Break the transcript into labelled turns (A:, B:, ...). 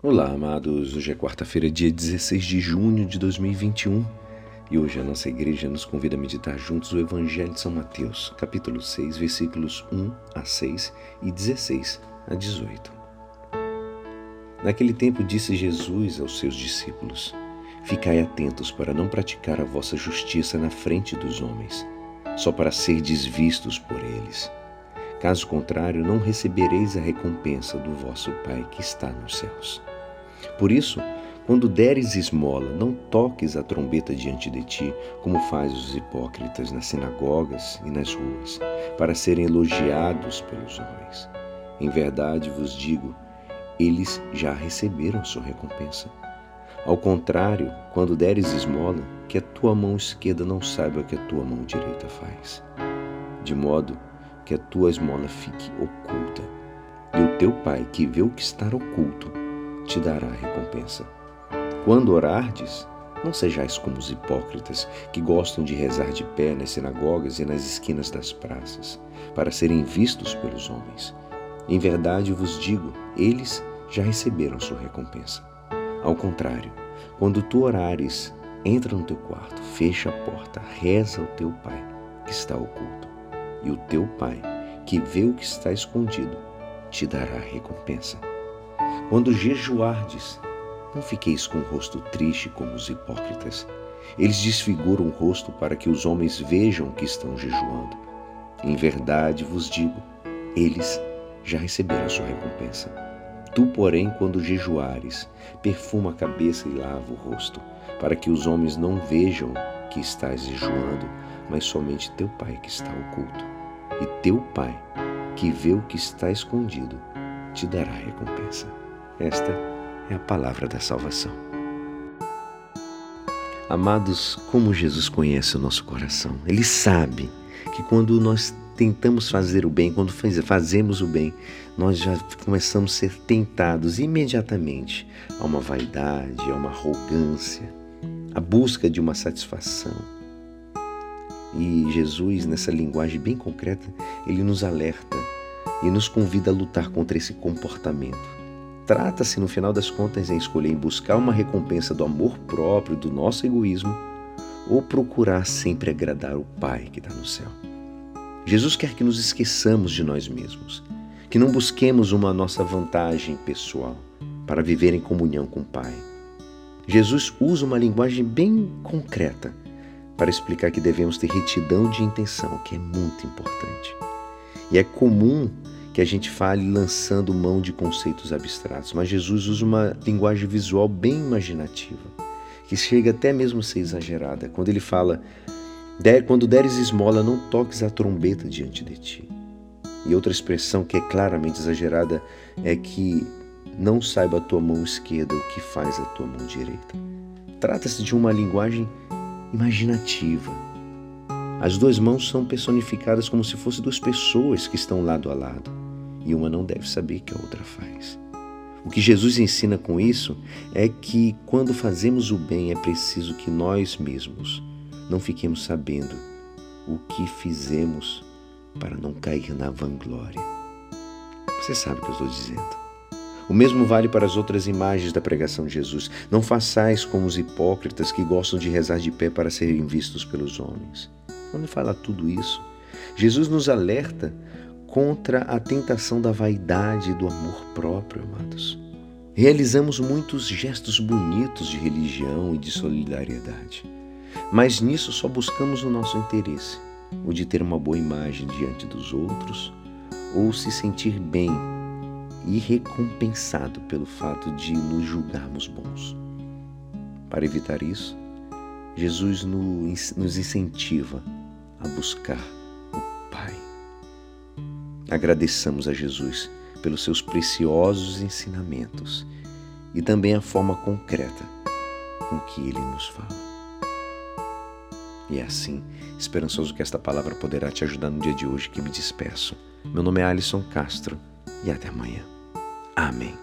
A: Olá, amados. Hoje é quarta-feira, dia 16 de junho de 2021 e hoje a nossa igreja nos convida a meditar juntos o Evangelho de São Mateus, capítulo 6, versículos 1 a 6 e 16 a 18. Naquele tempo disse Jesus aos seus discípulos: Ficai atentos para não praticar a vossa justiça na frente dos homens, só para ser desvistos por eles. Caso contrário, não recebereis a recompensa do vosso Pai que está nos céus. Por isso, quando deres esmola, não toques a trombeta diante de ti, como fazem os hipócritas nas sinagogas e nas ruas, para serem elogiados pelos homens. Em verdade vos digo, eles já receberam sua recompensa. Ao contrário, quando deres esmola, que a tua mão esquerda não saiba o que a tua mão direita faz. De modo que a tua esmola fique oculta. E o teu pai, que vê o que está oculto, te dará recompensa. Quando orardes, não sejais como os hipócritas, que gostam de rezar de pé nas sinagogas e nas esquinas das praças, para serem vistos pelos homens. Em verdade vos digo, eles já receberam sua recompensa. Ao contrário, quando tu orares, entra no teu quarto, fecha a porta, reza ao teu pai, que está oculto e o teu Pai, que vê o que está escondido, te dará recompensa. Quando jejuardes, não fiqueis com o rosto triste como os hipócritas. Eles desfiguram o rosto para que os homens vejam que estão jejuando. Em verdade vos digo, eles já receberam sua recompensa. Tu, porém, quando jejuares, perfuma a cabeça e lava o rosto, para que os homens não vejam que estás jejuando, mas somente teu Pai que está oculto. E teu Pai, que vê o que está escondido, te dará recompensa. Esta é a palavra da salvação. Amados, como Jesus conhece o nosso coração, Ele sabe que quando nós tentamos fazer o bem, quando fazemos o bem, nós já começamos a ser tentados imediatamente a uma vaidade, a uma arrogância, a busca de uma satisfação. E Jesus, nessa linguagem bem concreta, ele nos alerta e nos convida a lutar contra esse comportamento. Trata-se, no final das contas, em escolher em buscar uma recompensa do amor próprio, do nosso egoísmo, ou procurar sempre agradar o Pai que está no céu. Jesus quer que nos esqueçamos de nós mesmos, que não busquemos uma nossa vantagem pessoal para viver em comunhão com o Pai. Jesus usa uma linguagem bem concreta para explicar que devemos ter retidão de intenção, que é muito importante. E é comum que a gente fale lançando mão de conceitos abstratos, mas Jesus usa uma linguagem visual bem imaginativa, que chega até mesmo a ser exagerada, quando ele fala quando deres esmola, não toques a trombeta diante de ti. E outra expressão que é claramente exagerada é que não saiba a tua mão esquerda o que faz a tua mão direita. Trata-se de uma linguagem imaginativa. As duas mãos são personificadas como se fossem duas pessoas que estão lado a lado, e uma não deve saber que a outra faz. O que Jesus ensina com isso é que quando fazemos o bem é preciso que nós mesmos não fiquemos sabendo o que fizemos para não cair na vanglória. Você sabe o que eu estou dizendo. O mesmo vale para as outras imagens da pregação de Jesus. Não façais como os hipócritas que gostam de rezar de pé para serem vistos pelos homens. Quando fala tudo isso, Jesus nos alerta contra a tentação da vaidade e do amor próprio, amados. Realizamos muitos gestos bonitos de religião e de solidariedade. Mas nisso só buscamos o nosso interesse, o de ter uma boa imagem diante dos outros ou se sentir bem e recompensado pelo fato de nos julgarmos bons. Para evitar isso, Jesus nos incentiva a buscar. Agradeçamos a Jesus pelos seus preciosos ensinamentos e também a forma concreta com que ele nos fala. E é assim, esperançoso que esta palavra poderá te ajudar no dia de hoje que me despeço. Meu nome é Alisson Castro e até amanhã. Amém.